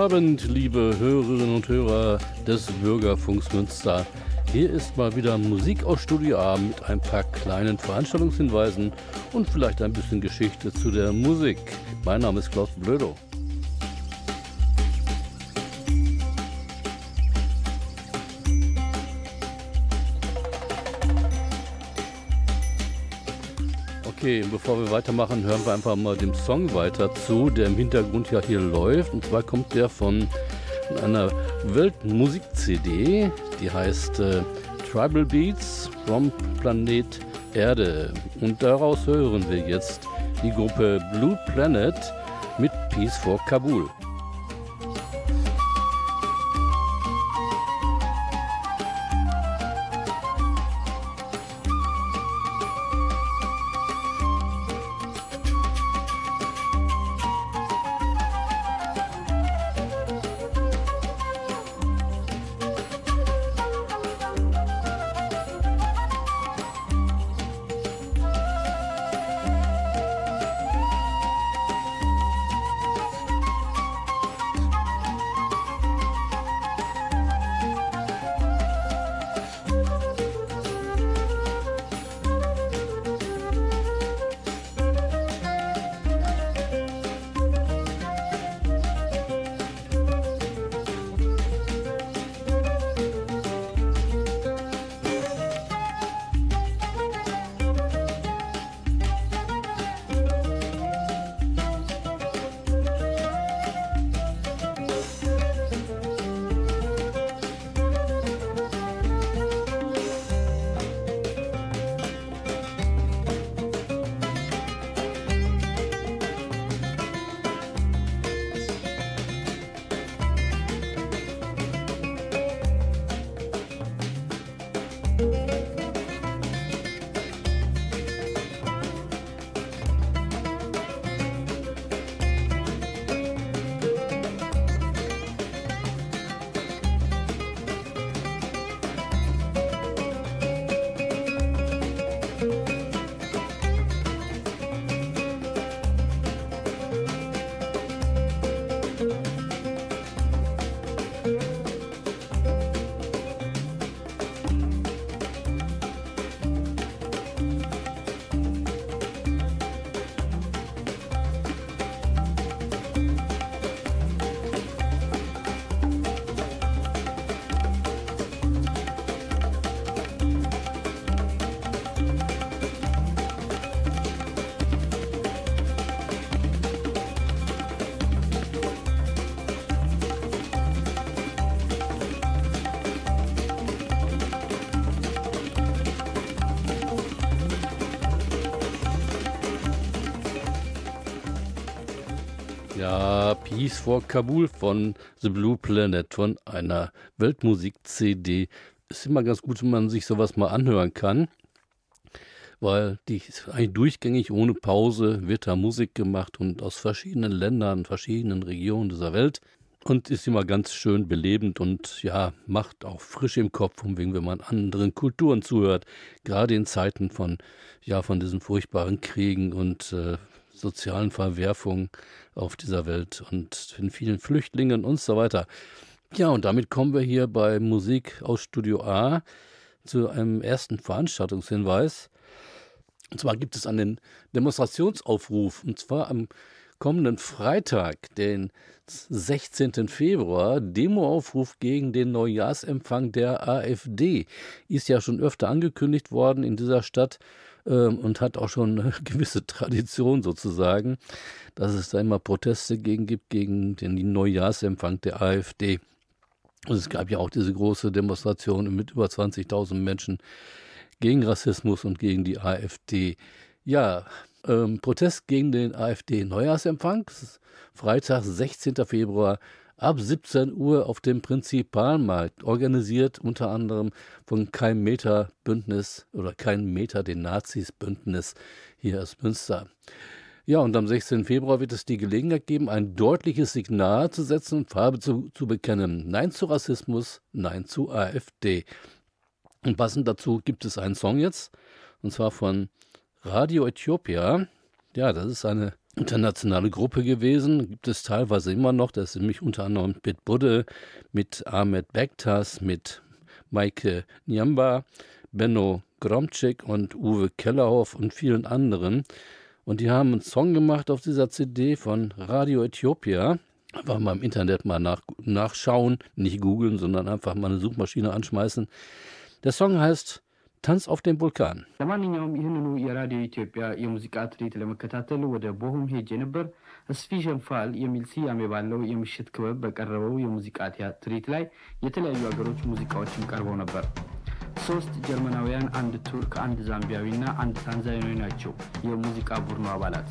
Abend, liebe Hörerinnen und Hörer des Bürgerfunks Münster. Hier ist mal wieder Musik aus Studio A mit ein paar kleinen Veranstaltungshinweisen und vielleicht ein bisschen Geschichte zu der Musik. Mein Name ist Klaus Blödo. Okay, bevor wir weitermachen, hören wir einfach mal dem Song weiter zu, der im Hintergrund ja hier läuft. Und zwar kommt der von einer Weltmusik-CD, die heißt äh, Tribal Beats from Planet Erde. Und daraus hören wir jetzt die Gruppe Blue Planet mit Peace for Kabul. Peace for Kabul von The Blue Planet, von einer Weltmusik-CD. Ist immer ganz gut, wenn man sich sowas mal anhören kann, weil die ist eigentlich durchgängig ohne Pause wird da Musik gemacht und aus verschiedenen Ländern, verschiedenen Regionen dieser Welt und ist immer ganz schön belebend und ja, macht auch frisch im Kopf, um wegen, wenn man anderen Kulturen zuhört, gerade in Zeiten von, ja, von diesen furchtbaren Kriegen und äh, sozialen Verwerfungen auf dieser Welt und den vielen Flüchtlingen und so weiter. Ja, und damit kommen wir hier bei Musik aus Studio A zu einem ersten Veranstaltungshinweis. Und zwar gibt es einen Demonstrationsaufruf, und zwar am kommenden Freitag, den 16. Februar, Demoaufruf gegen den Neujahrsempfang der AfD. Ist ja schon öfter angekündigt worden in dieser Stadt und hat auch schon eine gewisse Tradition sozusagen, dass es da immer Proteste gegen gibt gegen den Neujahrsempfang der AfD. Und es gab ja auch diese große Demonstration mit über 20.000 Menschen gegen Rassismus und gegen die AfD. Ja, ähm, Protest gegen den AfD-Neujahrsempfang. Freitag, 16. Februar ab 17 Uhr auf dem Prinzipalmarkt, organisiert unter anderem von Kein Meter Bündnis oder Kein Meter den Nazis Bündnis hier aus Münster. Ja, und am 16. Februar wird es die Gelegenheit geben, ein deutliches Signal zu setzen und Farbe zu, zu bekennen. Nein zu Rassismus, Nein zu AfD. Und passend dazu gibt es einen Song jetzt, und zwar von Radio Äthiopia. Ja, das ist eine internationale Gruppe gewesen, gibt es teilweise immer noch. Das ist nämlich unter anderem mit Budde, mit Ahmed Bektas, mit Maike Nyamba, Benno Gromczyk und Uwe Kellerhoff und vielen anderen. Und die haben einen Song gemacht auf dieser CD von Radio Äthiopia. Einfach mal im Internet mal nach, nachschauen, nicht googeln, sondern einfach mal eine Suchmaschine anschmeißen. Der Song heißt ታንስ ኦፍ ደም ቮልካን። ለማንኛውም ይህንኑ የራዲዮ ኢትዮጵያ የሙዚቃ ትርኢት ለመከታተል ወደ ቦሁም ሄጄ ነበር። ስፊሸን ፋል የሚል ስያሜ ባለው የምሽት ክበብ በቀረበው የሙዚቃ ትርኢት ላይ የተለያዩ ሀገሮች ሙዚቃዎችም ቀርበው ነበር። ሶስት ጀርመናውያን፣ አንድ ቱርክ፣ አንድ ዛምቢያዊና አንድ ታንዛኒያዊ ናቸው የሙዚቃ ቡድኑ አባላት።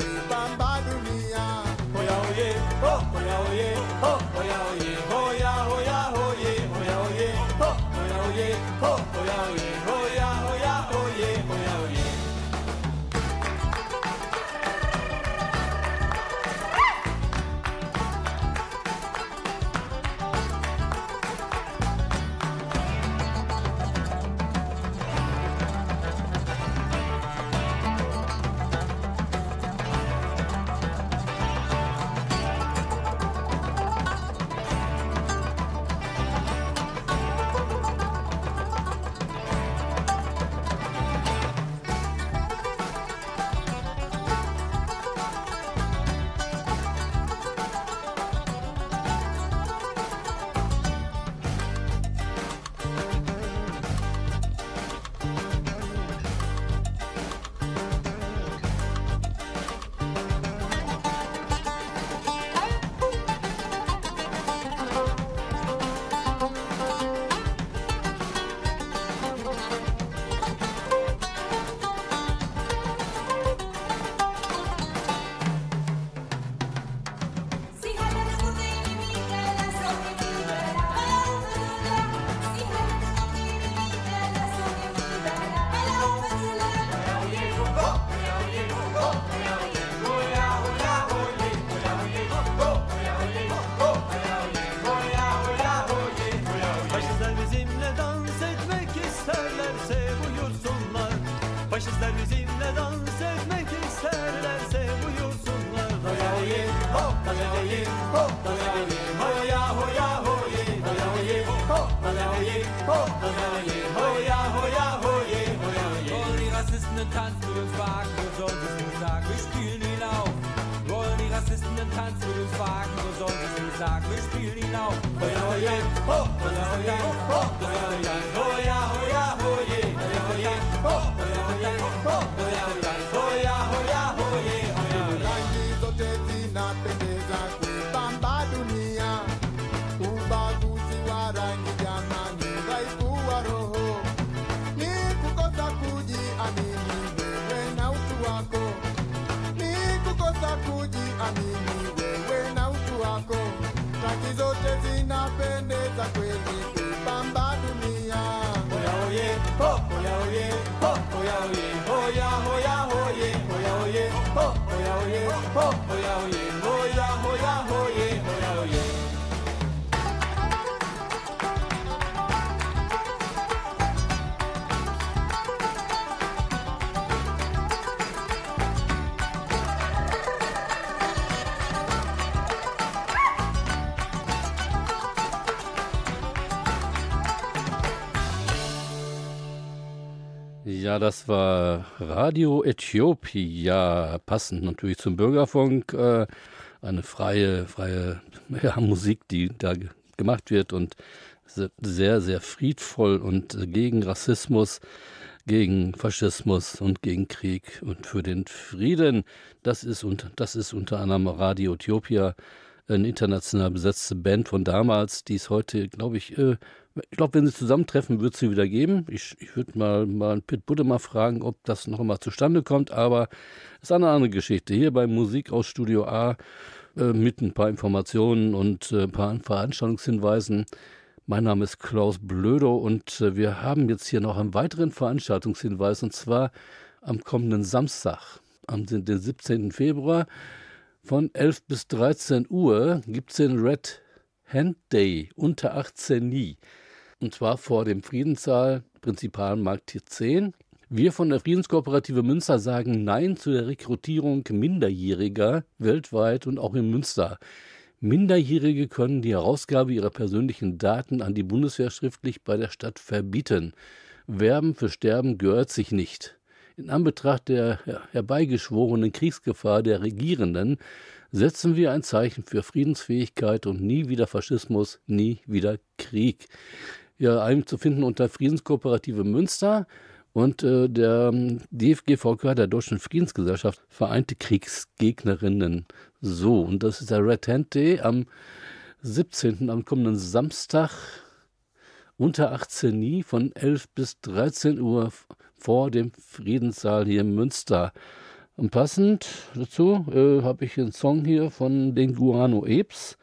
ho, ho, ya, ho, ye, ho, ho, ya, ho, ye, ho. Ja, das war Radio Äthiopia, passend natürlich zum Bürgerfunk. Äh, eine freie, freie ja, Musik, die da gemacht wird und sehr, sehr friedvoll und gegen Rassismus, gegen Faschismus und gegen Krieg und für den Frieden. Das ist, und, das ist unter anderem Radio Äthiopia, eine international besetzte Band von damals, die es heute, glaube ich, äh, ich glaube, wenn sie zusammentreffen, wird es sie wieder geben. Ich, ich würde mal, mal Pit Budde mal fragen, ob das noch einmal zustande kommt, aber es ist eine andere Geschichte. Hier bei Musik aus Studio A äh, mit ein paar Informationen und äh, ein paar Veranstaltungshinweisen. Mein Name ist Klaus Blödo und äh, wir haben jetzt hier noch einen weiteren Veranstaltungshinweis und zwar am kommenden Samstag, am den 17. Februar von 11 bis 13 Uhr gibt es den Red Hand Day unter 18 nie. Und zwar vor dem Friedenssaal Prinzipalmarkt 10. Wir von der Friedenskooperative Münster sagen Nein zu der Rekrutierung Minderjähriger weltweit und auch in Münster. Minderjährige können die Herausgabe ihrer persönlichen Daten an die Bundeswehr schriftlich bei der Stadt verbieten. Werben für Sterben gehört sich nicht. In Anbetracht der herbeigeschworenen Kriegsgefahr der Regierenden setzen wir ein Zeichen für Friedensfähigkeit und nie wieder Faschismus, nie wieder Krieg. Ja, einem zu finden unter Friedenskooperative Münster und äh, der ähm, DFGVK, der Deutschen Friedensgesellschaft, Vereinte Kriegsgegnerinnen. So, und das ist der Red Hand Day am 17. am kommenden Samstag unter 18 nie von 11 bis 13 Uhr vor dem Friedenssaal hier in Münster. Und passend dazu äh, habe ich einen Song hier von den Guano Apes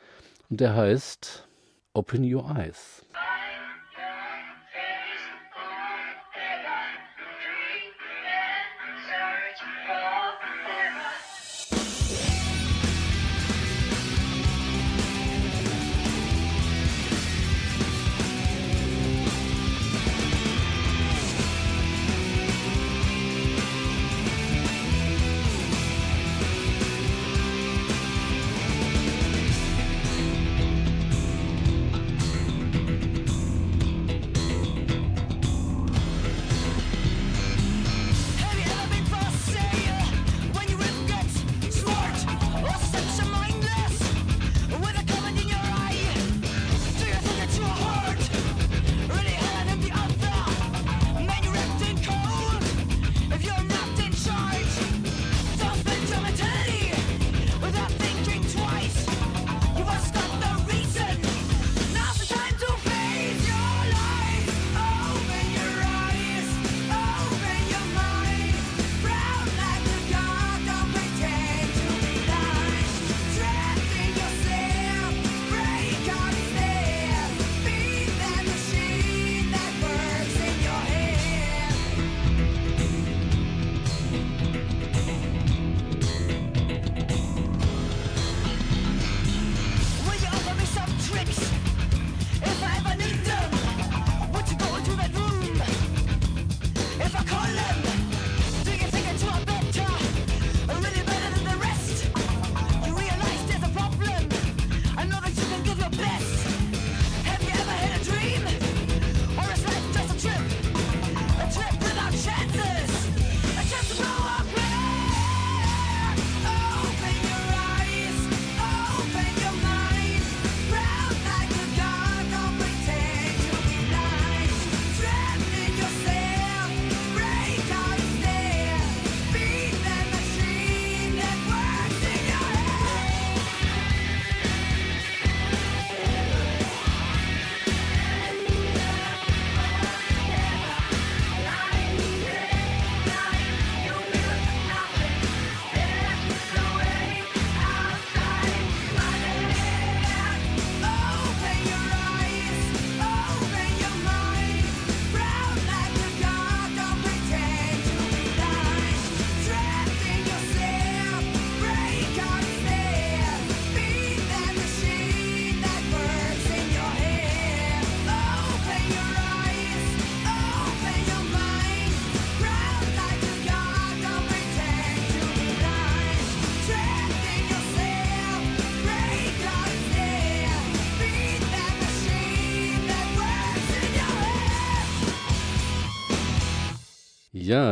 und der heißt Open Your Eyes.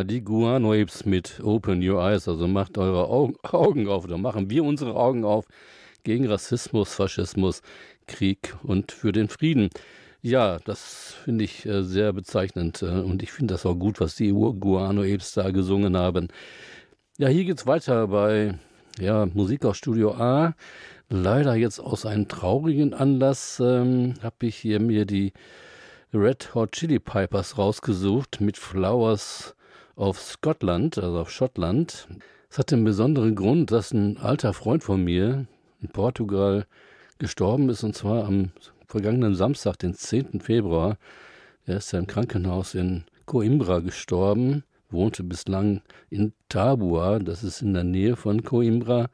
Die Guano Apes mit Open Your Eyes, also macht eure Augen, Augen auf oder machen wir unsere Augen auf gegen Rassismus, Faschismus, Krieg und für den Frieden. Ja, das finde ich äh, sehr bezeichnend äh, und ich finde das auch gut, was die Guano Apes da gesungen haben. Ja, hier geht's weiter bei ja, Musik aus Studio A. Leider jetzt aus einem traurigen Anlass ähm, habe ich hier mir die Red Hot Chili Pipers rausgesucht mit Flowers of Scotland, also auf Schottland. Es hat den besonderen Grund, dass ein alter Freund von mir in Portugal gestorben ist, und zwar am vergangenen Samstag, den 10. Februar. Er ist ja im Krankenhaus in Coimbra gestorben, wohnte bislang in Tabua, das ist in der Nähe von Coimbra.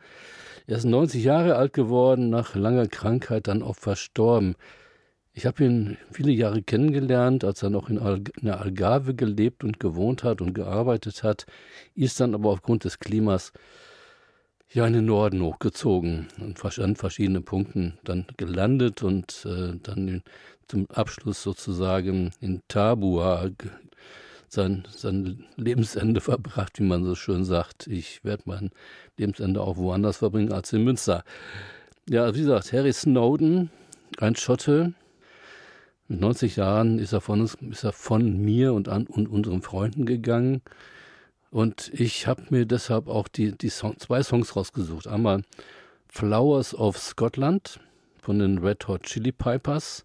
Er ist 90 Jahre alt geworden, nach langer Krankheit dann auch verstorben. Ich habe ihn viele Jahre kennengelernt, als er noch in, Al in der Algarve gelebt und gewohnt hat und gearbeitet hat, ist dann aber aufgrund des Klimas ja in den Norden hochgezogen und an verschiedenen Punkten dann gelandet und äh, dann zum Abschluss sozusagen in Tabua sein, sein Lebensende verbracht, wie man so schön sagt. Ich werde mein Lebensende auch woanders verbringen als in Münster. Ja, wie gesagt, Harry Snowden, ein Schotte, mit 90 Jahren ist er von, uns, ist er von mir und, an, und unseren Freunden gegangen. Und ich habe mir deshalb auch die, die Song, zwei Songs rausgesucht. Einmal Flowers of Scotland von den Red Hot Chili Pipers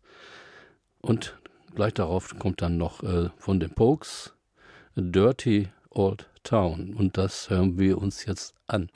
und gleich darauf kommt dann noch äh, von den Pokes Dirty Old Town. Und das hören wir uns jetzt an.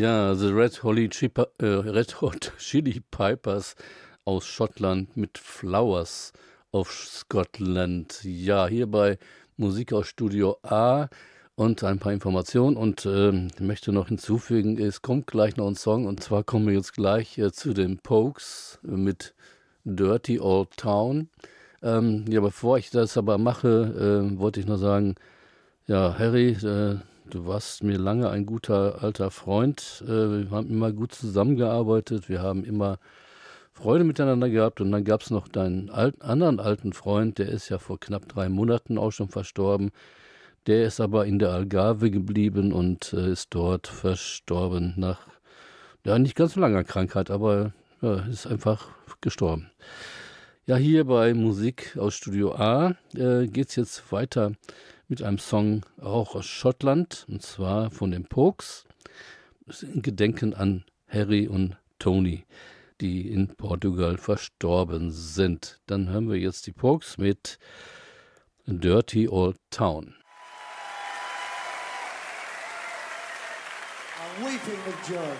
Ja, The Red, Holly Chipa, äh, Red Hot Chili Pipers aus Schottland mit Flowers of Scotland. Ja, hier bei Musik aus Studio A und ein paar Informationen. Und äh, möchte noch hinzufügen, es kommt gleich noch ein Song und zwar kommen wir jetzt gleich äh, zu den Pokes mit Dirty Old Town. Ähm, ja, bevor ich das aber mache, äh, wollte ich noch sagen, ja, Harry, äh, du warst mir lange ein guter alter Freund. Äh, wir haben immer gut zusammengearbeitet, wir haben immer Freude miteinander gehabt und dann gab es noch deinen alten, anderen alten Freund, der ist ja vor knapp drei Monaten auch schon verstorben. Der ist aber in der Algarve geblieben und äh, ist dort verstorben nach ja nicht ganz so langer Krankheit, aber ja, ist einfach gestorben. Ja, hier bei Musik aus Studio A äh, geht es jetzt weiter mit einem Song auch aus Schottland und zwar von den Pokes. In Gedenken an Harry und Tony, die in Portugal verstorben sind. Dann hören wir jetzt die Pokes mit Dirty Old Town. I'm weeping with joy.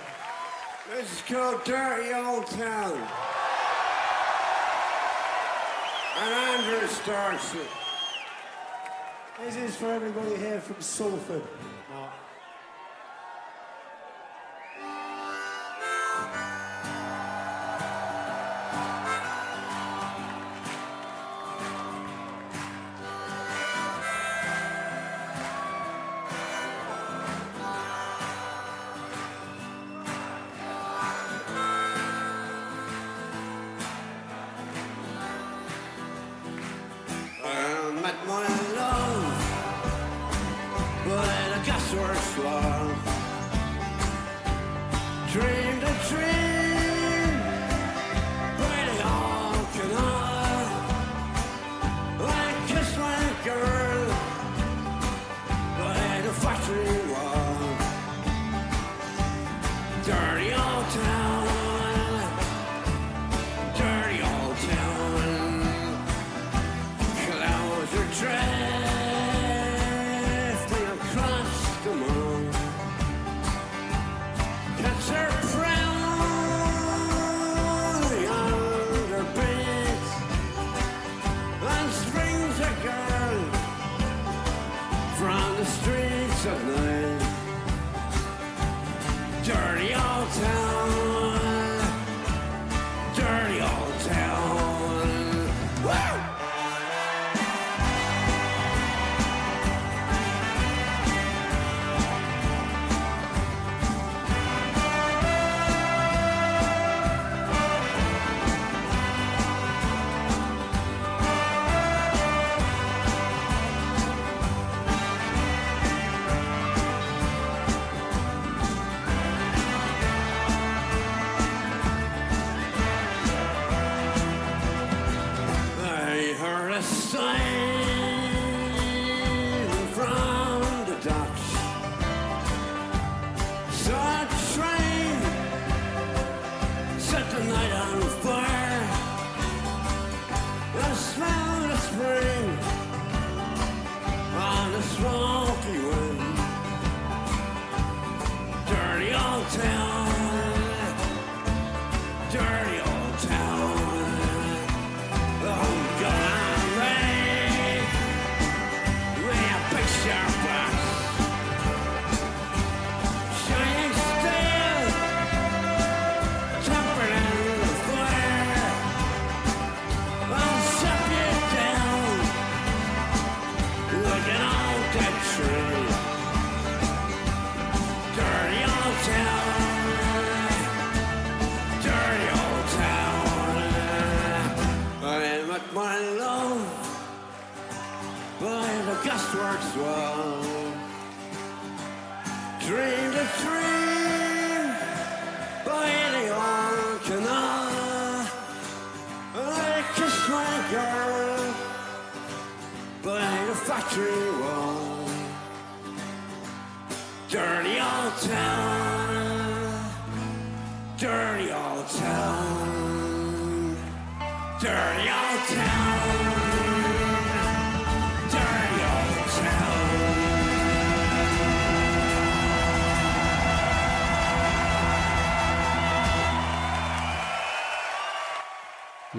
This is called Dirty Old Town. And Andrew starts it. This is for everybody here from Salford.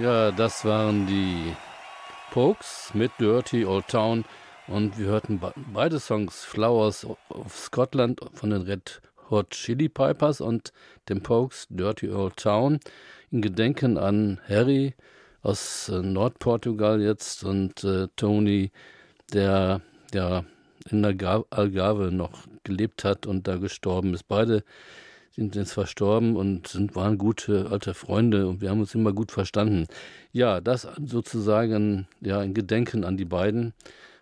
Ja, das waren die Pokes mit Dirty Old Town und wir hörten beide Songs Flowers of Scotland von den Red Hot Chili Pipers und dem Pokes Dirty Old Town in Gedenken an Harry aus äh, Nordportugal jetzt und äh, Tony, der ja in Algarve noch gelebt hat und da gestorben ist. Beide sind jetzt verstorben und sind, waren gute alte Freunde und wir haben uns immer gut verstanden. Ja, das sozusagen ja ein Gedenken an die beiden.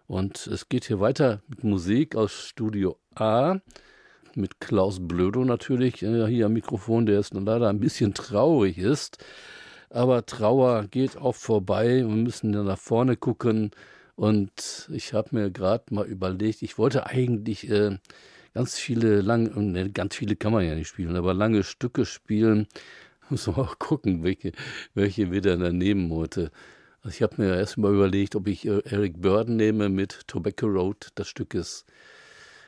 Und es geht hier weiter mit Musik aus Studio A mit Klaus Blödo natürlich äh, hier am Mikrofon, der jetzt leider ein bisschen traurig ist. Aber Trauer geht auch vorbei. Wir müssen ja nach vorne gucken. Und ich habe mir gerade mal überlegt, ich wollte eigentlich äh, ganz viele lange, ne, ganz viele kann man ja nicht spielen, aber lange Stücke spielen. Muss man auch gucken, welche, welche wir dann nehmen heute. Also ich habe mir erst mal überlegt, ob ich äh, Eric Burden nehme mit Tobacco Road. Das Stück ist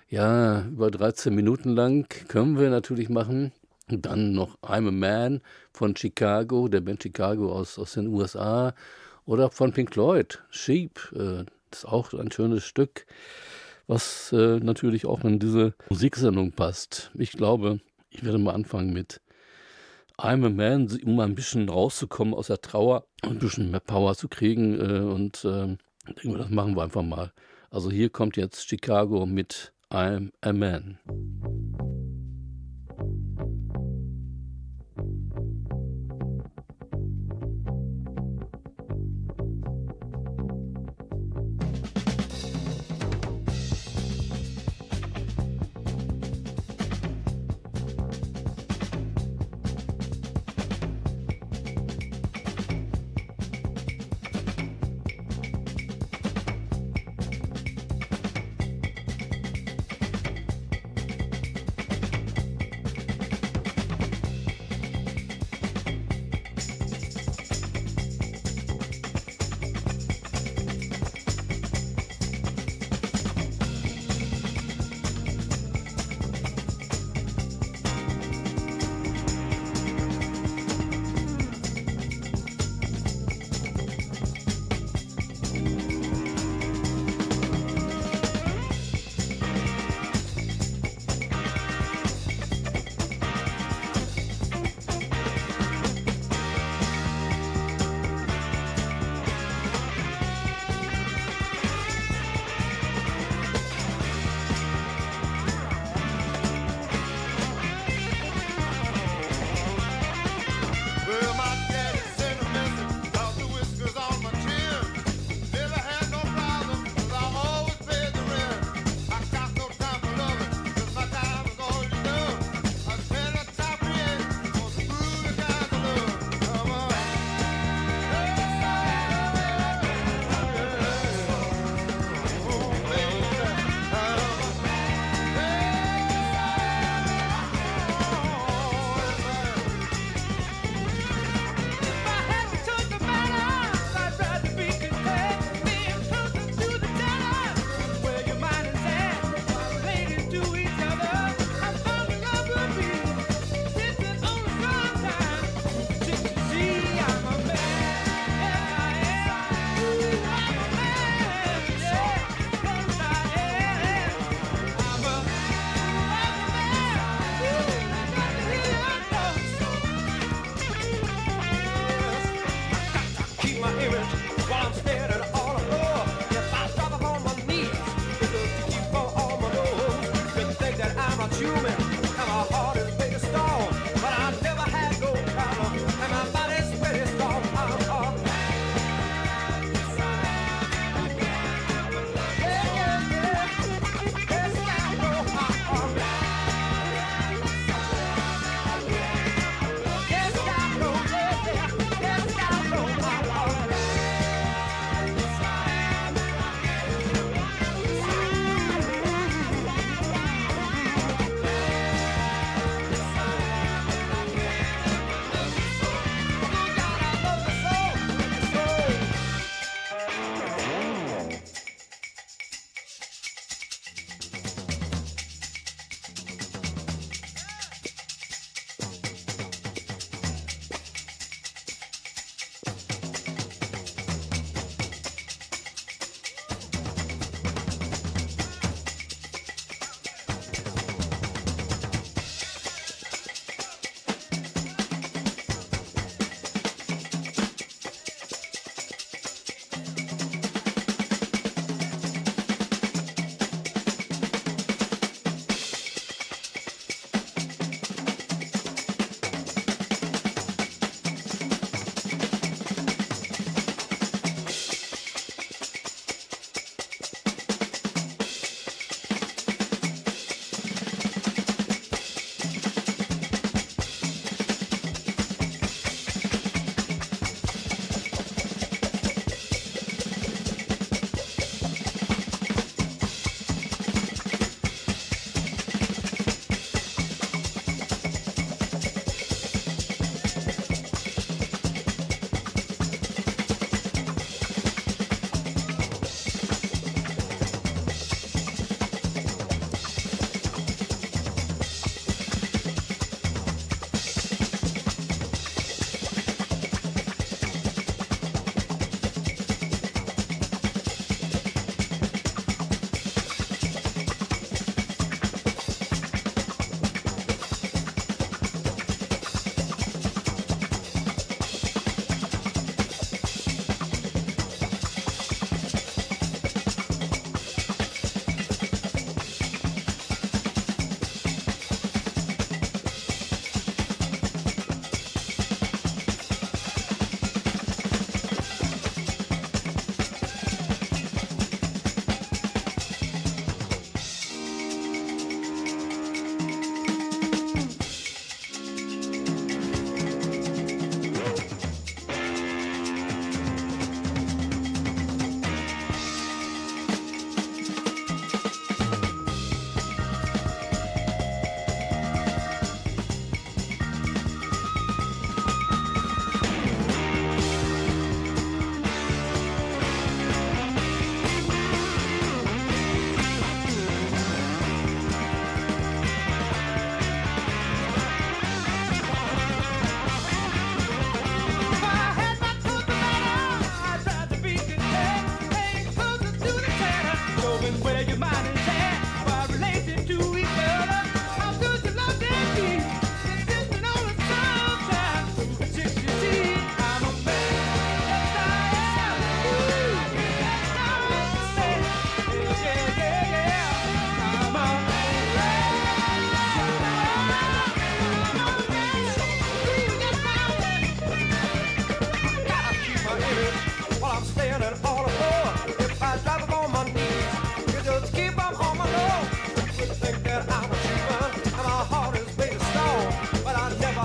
ja über 13 Minuten lang. Können wir natürlich machen. Und dann noch I'm a Man von Chicago, der Band Chicago aus, aus den USA. Oder von Pink Floyd, Sheep. Äh, das ist auch ein schönes Stück was äh, natürlich auch in diese Musiksendung passt. Ich glaube, ich werde mal anfangen mit I'm a Man, um ein bisschen rauszukommen aus der Trauer, ein bisschen mehr Power zu kriegen. Äh, und äh, denke, das machen wir einfach mal. Also hier kommt jetzt Chicago mit I'm a Man.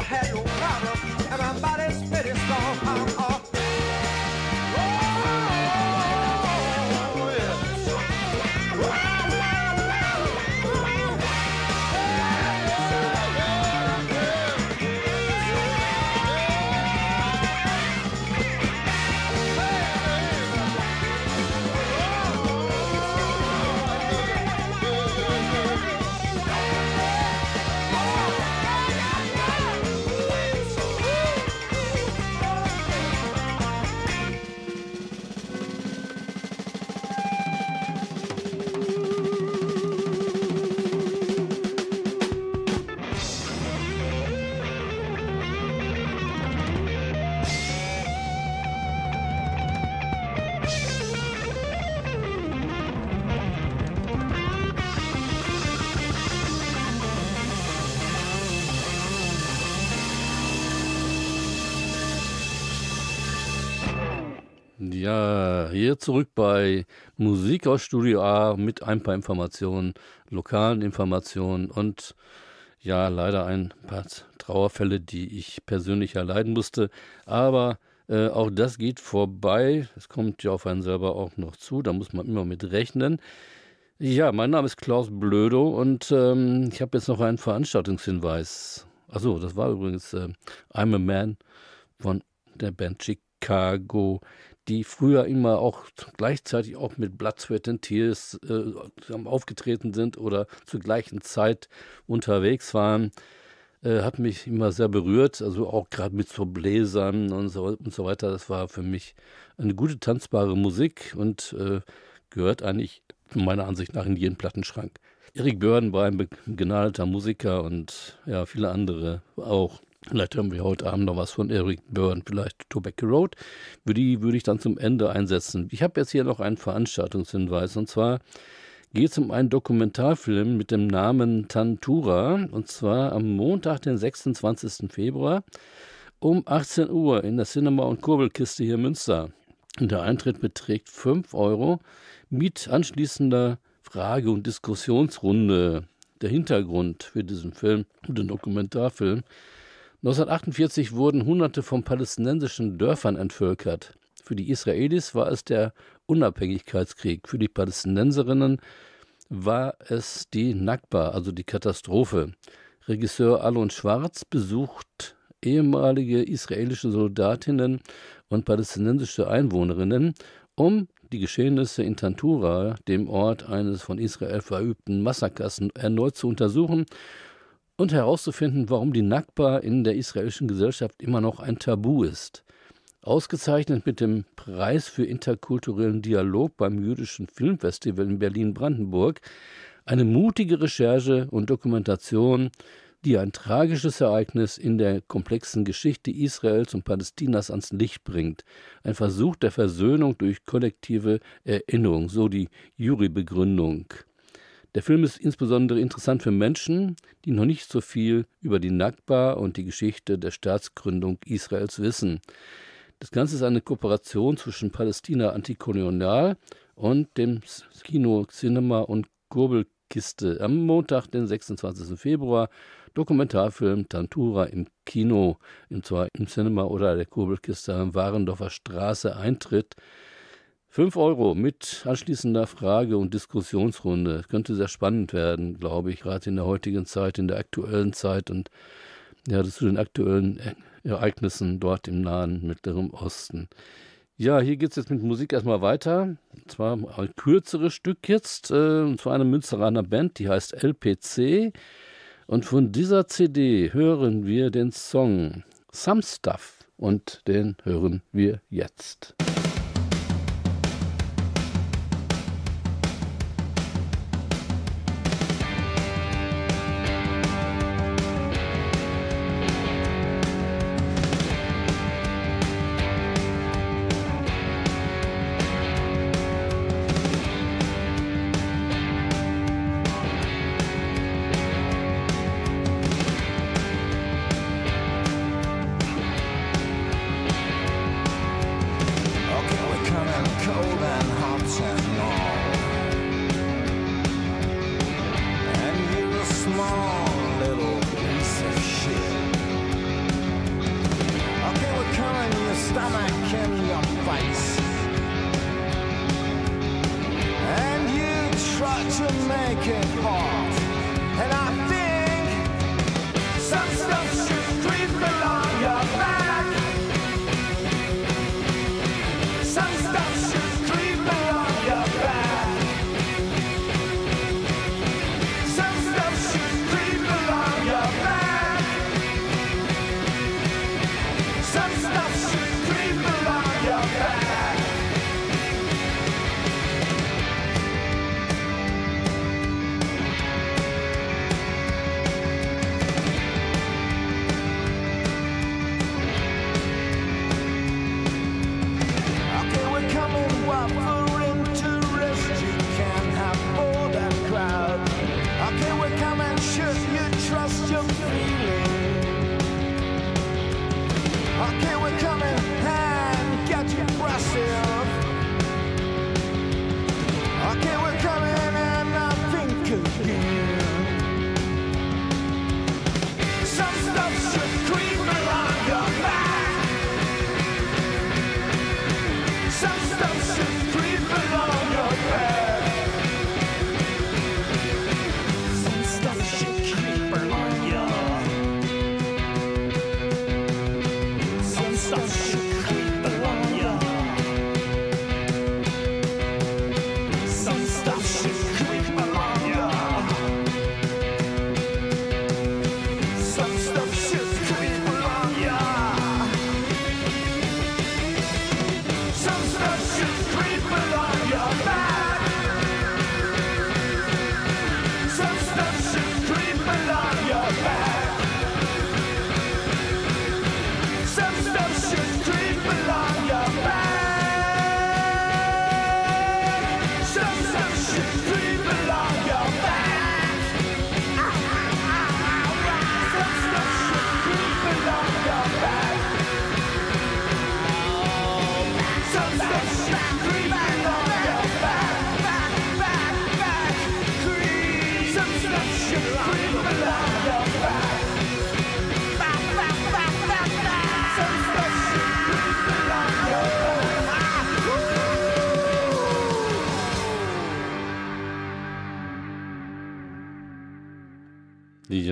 had no problem, and my body's pretty strong. I'm zurück bei Musik aus Studio A mit ein paar Informationen, lokalen Informationen und ja, leider ein paar Trauerfälle, die ich persönlich erleiden musste. Aber äh, auch das geht vorbei. Es kommt ja auf einen selber auch noch zu, da muss man immer mit rechnen. Ja, mein Name ist Klaus Blödo und ähm, ich habe jetzt noch einen Veranstaltungshinweis. Achso, das war übrigens äh, I'm a Man von der Band Chicago die früher immer auch gleichzeitig auch mit Blood, Sweat and Tears äh, aufgetreten sind oder zur gleichen Zeit unterwegs waren, äh, hat mich immer sehr berührt. Also auch gerade mit so Bläsern und so, und so weiter. Das war für mich eine gute tanzbare Musik und äh, gehört eigentlich meiner Ansicht nach in jeden Plattenschrank. Erik Börn war ein begnadeter Musiker und ja, viele andere auch. Vielleicht hören wir heute Abend noch was von Eric Byrne, vielleicht Tobacco Road. Die würde ich dann zum Ende einsetzen. Ich habe jetzt hier noch einen Veranstaltungshinweis und zwar geht es um einen Dokumentarfilm mit dem Namen Tantura und zwar am Montag, den 26. Februar um 18 Uhr in der Cinema- und Kurbelkiste hier in Münster. Der Eintritt beträgt 5 Euro mit anschließender Frage- und Diskussionsrunde. Der Hintergrund für diesen Film, den Dokumentarfilm, 1948 wurden Hunderte von palästinensischen Dörfern entvölkert. Für die Israelis war es der Unabhängigkeitskrieg, für die Palästinenserinnen war es die Nakba, also die Katastrophe. Regisseur Alon Schwarz besucht ehemalige israelische Soldatinnen und palästinensische Einwohnerinnen, um die Geschehnisse in Tantura, dem Ort eines von Israel verübten Massakers, erneut zu untersuchen und herauszufinden, warum die Nakba in der israelischen Gesellschaft immer noch ein Tabu ist. Ausgezeichnet mit dem Preis für interkulturellen Dialog beim Jüdischen Filmfestival in Berlin-Brandenburg, eine mutige Recherche und Dokumentation, die ein tragisches Ereignis in der komplexen Geschichte Israels und Palästinas ans Licht bringt. Ein Versuch der Versöhnung durch kollektive Erinnerung, so die Jurybegründung. Der Film ist insbesondere interessant für Menschen, die noch nicht so viel über die Nakba und die Geschichte der Staatsgründung Israels wissen. Das Ganze ist eine Kooperation zwischen Palästina Antikolonial und dem Kino Cinema und Kurbelkiste am Montag, den 26. Februar. Dokumentarfilm Tantura im Kino, und zwar im Cinema oder der Kurbelkiste am Warendorfer Straße Eintritt. 5 Euro mit anschließender Frage- und Diskussionsrunde. Könnte sehr spannend werden, glaube ich, gerade in der heutigen Zeit, in der aktuellen Zeit und ja, zu den aktuellen Ereignissen dort im nahen Mittleren Osten. Ja, hier geht es jetzt mit Musik erstmal weiter. Und zwar ein kürzeres Stück jetzt, äh, und zwar eine Münsteraner Band, die heißt LPC. Und von dieser CD hören wir den Song Some Stuff und den hören wir jetzt.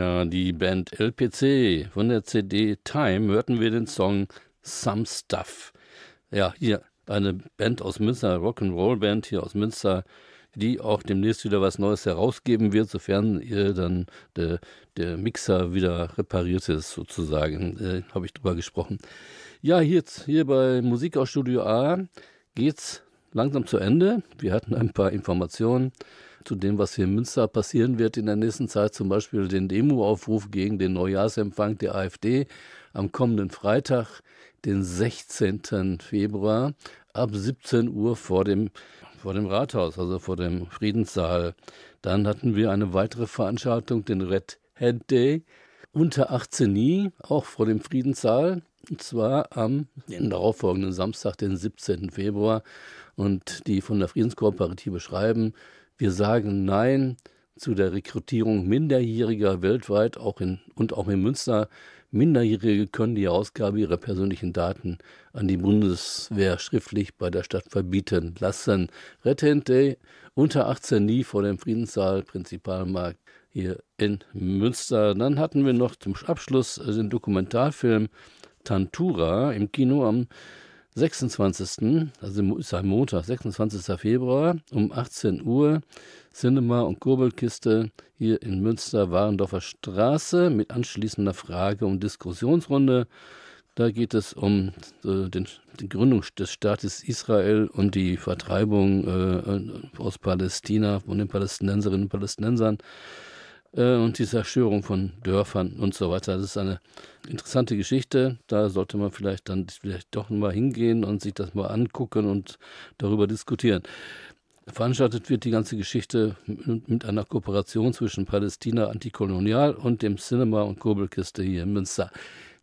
Ja, die Band LPC von der CD Time hörten wir den Song Some Stuff. Ja, hier eine Band aus Münster, Rock'n'Roll Band hier aus Münster, die auch demnächst wieder was Neues herausgeben wird, sofern ihr dann der, der Mixer wieder repariert ist, sozusagen. Äh, Habe ich drüber gesprochen. Ja, hier, hier bei Musik aus Studio A geht's langsam zu Ende. Wir hatten ein paar Informationen zu dem, was hier in Münster passieren wird in der nächsten Zeit, zum Beispiel den Demoaufruf gegen den Neujahrsempfang der AfD am kommenden Freitag, den 16. Februar, ab 17 Uhr vor dem, vor dem Rathaus, also vor dem Friedenssaal. Dann hatten wir eine weitere Veranstaltung, den Red Head Day, unter 18 nie, auch vor dem Friedenssaal, und zwar am darauffolgenden Samstag, den 17. Februar. Und die von der Friedenskooperative schreiben, wir sagen Nein zu der Rekrutierung Minderjähriger weltweit auch in, und auch in Münster. Minderjährige können die Ausgabe ihrer persönlichen Daten an die Bundeswehr schriftlich bei der Stadt verbieten lassen. Retente unter 18 nie vor dem Friedenssaal Prinzipalmarkt hier in Münster. Dann hatten wir noch zum Abschluss den Dokumentarfilm Tantura im Kino am 26. also ist ein Montag, 26. Februar um 18 Uhr, Cinema und Kurbelkiste hier in Münster, Warendorfer Straße mit anschließender Frage- und Diskussionsrunde. Da geht es um äh, den, die Gründung des Staates Israel und die Vertreibung äh, aus Palästina von den Palästinenserinnen und Palästinensern äh, und die Zerstörung von Dörfern und so weiter. Das ist eine interessante Geschichte. Da sollte man vielleicht dann vielleicht doch mal hingehen und sich das mal angucken und darüber diskutieren. Veranstaltet wird die ganze Geschichte mit einer Kooperation zwischen Palästina Antikolonial und dem Cinema und Kurbelkiste hier in Münster.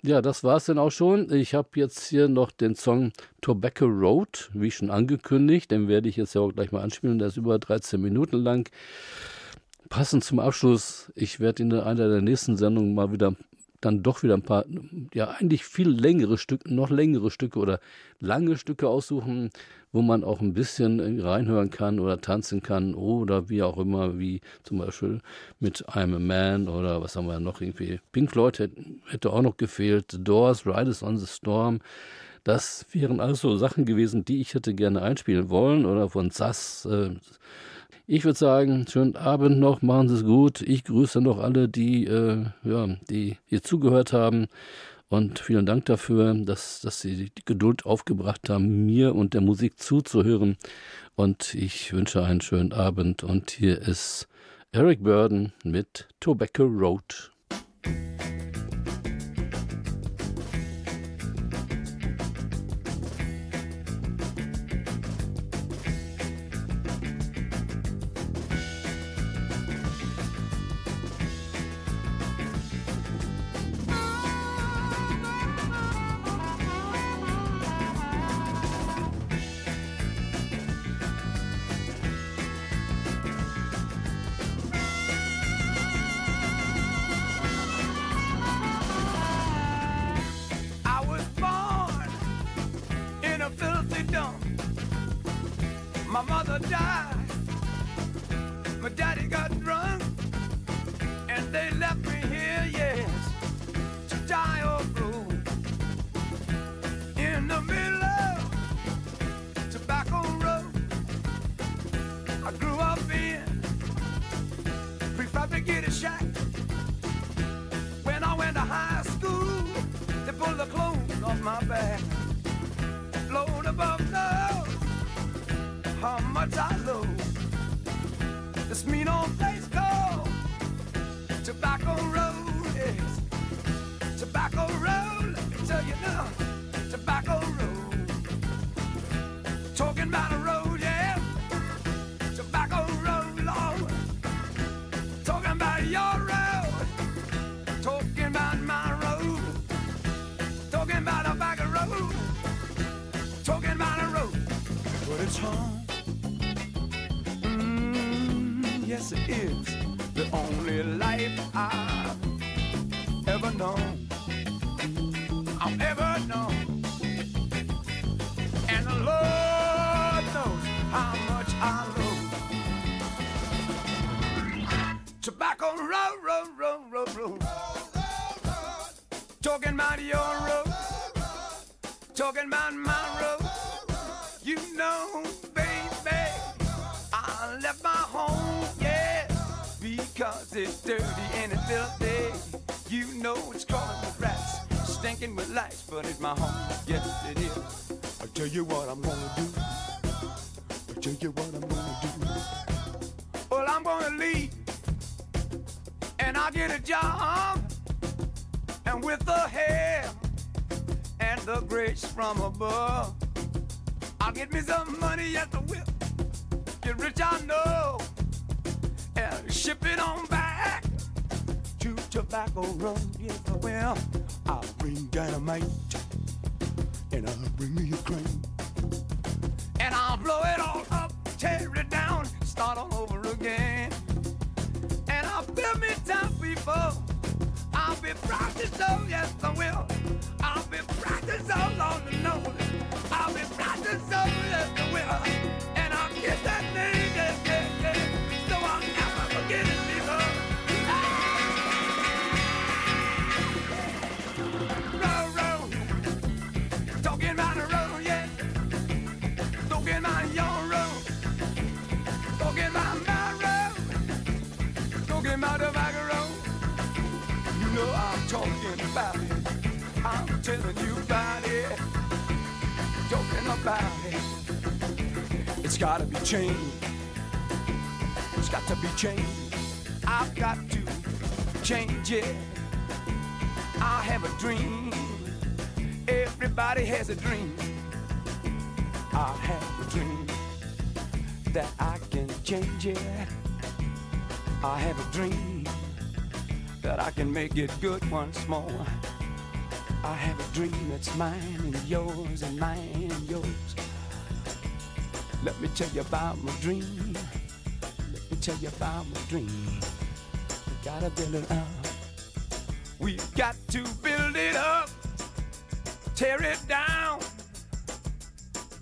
Ja, das war es dann auch schon. Ich habe jetzt hier noch den Song Tobacco Road, wie schon angekündigt. Den werde ich jetzt ja auch gleich mal anspielen. Der ist über 13 Minuten lang. Passend zum Abschluss, ich werde in einer der nächsten Sendungen mal wieder dann doch wieder ein paar, ja, eigentlich viel längere Stücke, noch längere Stücke oder lange Stücke aussuchen, wo man auch ein bisschen reinhören kann oder tanzen kann oder wie auch immer, wie zum Beispiel mit I'm a Man oder was haben wir noch irgendwie. Pink Floyd hätte, hätte auch noch gefehlt, The Doors, Riders on the Storm. Das wären also Sachen gewesen, die ich hätte gerne einspielen wollen oder von Sass. Äh, ich würde sagen, schönen Abend noch, machen Sie es gut. Ich grüße noch alle, die, äh, ja, die hier zugehört haben. Und vielen Dank dafür, dass, dass Sie die Geduld aufgebracht haben, mir und der Musik zuzuhören. Und ich wünsche einen schönen Abend. Und hier ist Eric Burden mit Tobacco Road. is dirty and it's filthy. You know it's crawling with rats, stinking with lice, but it's my home. Yes, it is. I tell you what I'm gonna do. I tell you what I'm gonna do. Well, I'm gonna leave, and I'll get a job, and with the help and the grace from above, I'll get me some money at the whip. Get rich, I know, and ship it on back. Tobacco Road. Yes, I will. I'll bring dynamite and I'll bring me a crane. And I'll blow it all up, tear it down, start all over again. And I'll fill me town people. I'll be proud to show, yes I will. I'll be practicing so oh, long to know. I'll be practicing so oh, yes I will. About it. I'm telling you about it. Talking about it. It's gotta be changed. It's got to be changed. I've got to change it. I have a dream. Everybody has a dream. I have a dream that I can change it. I have a dream that I can make it good once more. I have a dream that's mine and yours and mine and yours. Let me tell you about my dream. Let me tell you about my dream. I gotta build it up We've got to build it up, tear it down,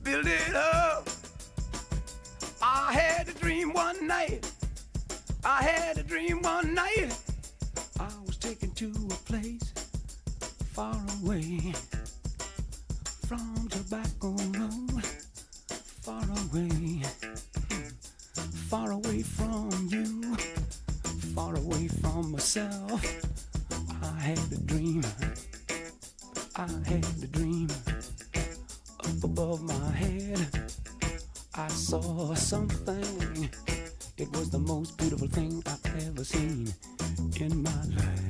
build it up. I had a dream one night. I had a dream one night. To a place far away from Tobacco Road, far away, far away from you, far away from myself. I had a dream. I had a dream up above my head. I saw something. It was the most beautiful thing I've ever seen in my life.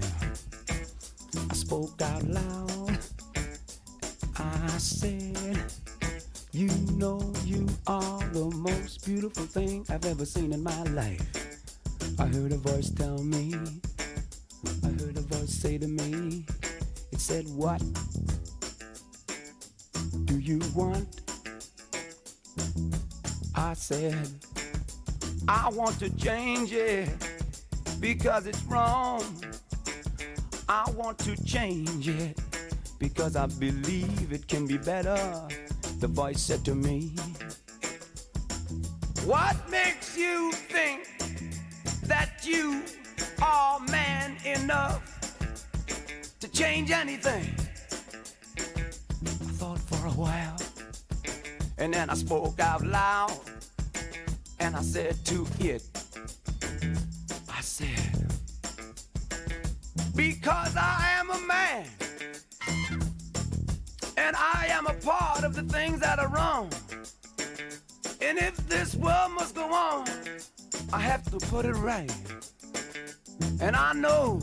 Spoke out loud. I said, You know you are the most beautiful thing I've ever seen in my life. I heard a voice tell me, I heard a voice say to me, It said, What do you want? I said, I want to change it because it's wrong. I want to change it because I believe it can be better. The voice said to me, What makes you think that you are man enough to change anything? I thought for a while and then I spoke out loud and I said to it, I said, because I am a man and I am a part of the things that are wrong. And if this world must go on, I have to put it right. And I know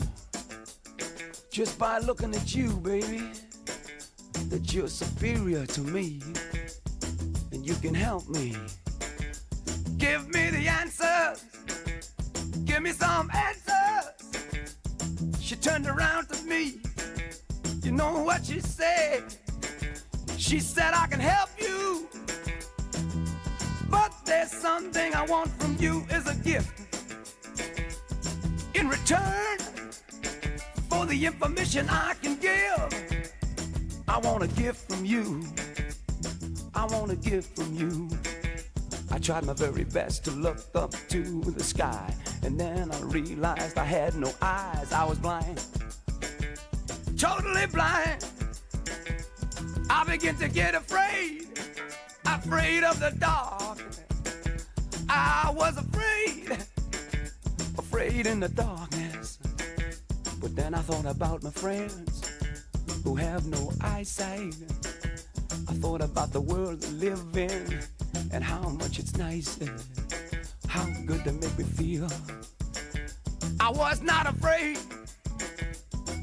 just by looking at you, baby, that you're superior to me and you can help me. Give me the answers. Give me some answers. Turned around to me. You know what she said? She said, I can help you. But there's something I want from you is a gift. In return for the information I can give, I want a gift from you. I want a gift from you. I tried my very best to look up to the sky, and then I realized I had no eyes. I was blind, totally blind. I began to get afraid, afraid of the dark. I was afraid, afraid in the darkness. But then I thought about my friends who have no eyesight. I thought about the world they live in and how much it's nice and how good they make me feel. I was not afraid.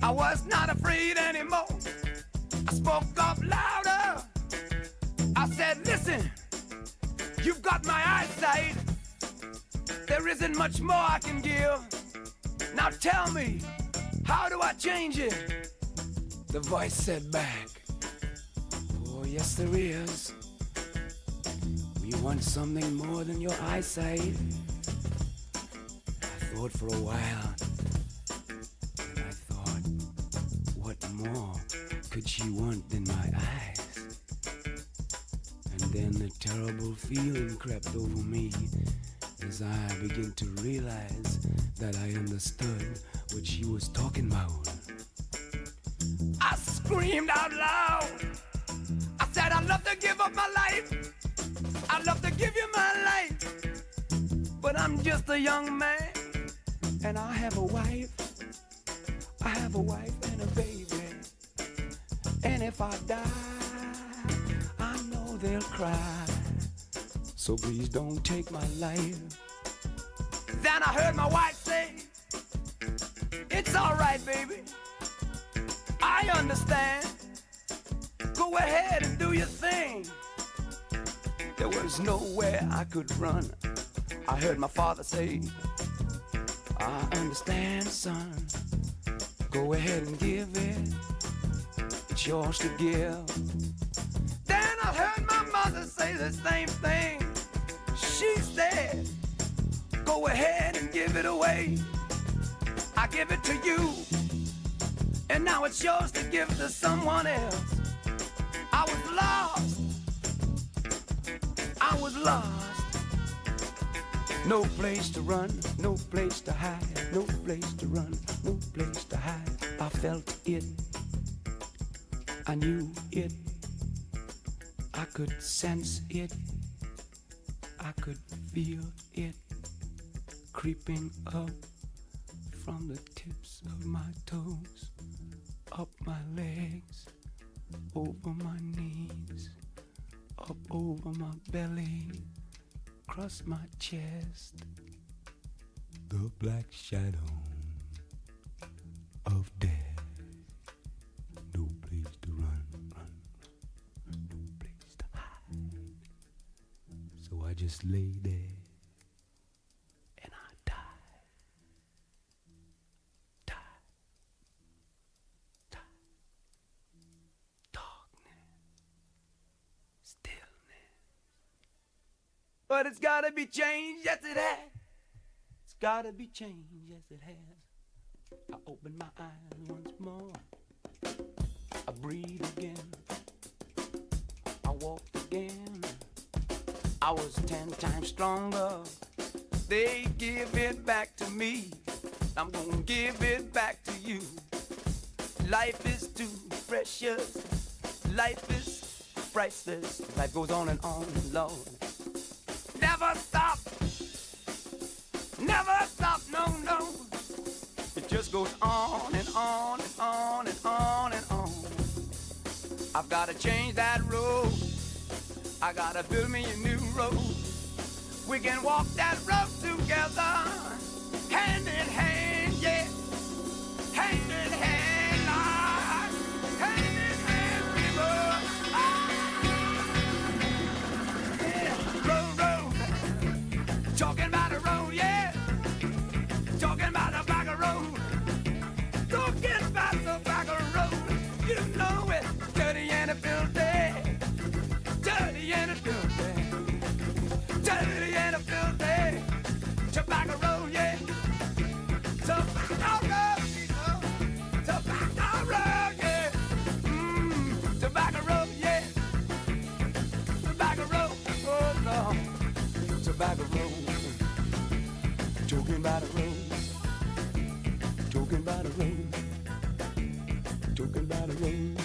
I was not afraid anymore. I spoke up louder. I said, listen, you've got my eyesight. There isn't much more I can give. Now tell me, how do I change it? The voice said back, Oh, yes, there is. We want something more than your eyesight. I thought for a while, I thought, what more could she want than my eyes? And then the terrible feeling crept over me as I began to realize that I understood what she was talking about. I screamed out loud. I said, I'd love to give up my life. I'd love to give you my life. But I'm just a young man. And I have a wife. I have a wife and a baby. And if I die, I know they'll cry. So please don't take my life. Then I heard my wife say, It's alright, baby. I understand. Go ahead and do your thing. There was nowhere I could run. I heard my father say, I understand, son. Go ahead and give it. It's yours to give. Then I heard my mother say the same thing. She said, Go ahead and give it away. I give it to you. And now it's yours to give to someone else. I was lost. I was lost. No place to run, no place to hide, no place to run, no place to hide. I felt it. I knew it. I could sense it. I could feel it creeping up from the tips of my toes, up my legs, over my knees, up over my belly, across my chest. The black shadow of death. No place to run, run, run, no place to hide. So I just lay there and I died. Died. Died. Darkness. Stillness. But it's gotta be changed, yes it has. It's gotta be changed, yes it has. I open my eyes once more. I breathe again. I walked again. I was ten times stronger. They give it back to me. I'm gonna give it back to you. Life is too precious. Life is priceless. Life goes on and on, Lord. Never stop. Never stop, no, no. It just goes on and on and on and on and on. I've gotta change that road. I gotta build me a new road. We can walk that road together, hand in hand, Talking Joking by the road.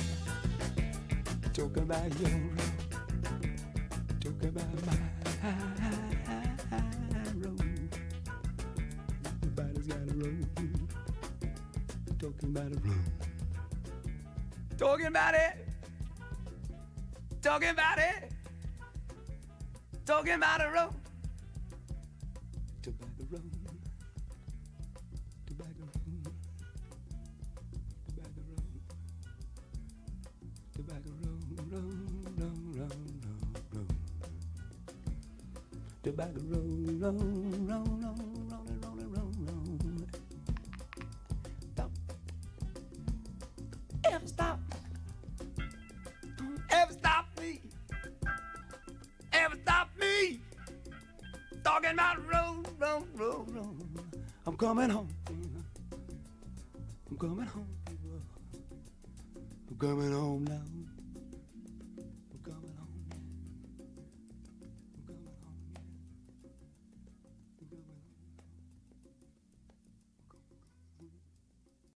Joking by your road. Joking by my road. Everybody's got a road. Talking about a road. Talking about it. Talking about it. Talking about a road.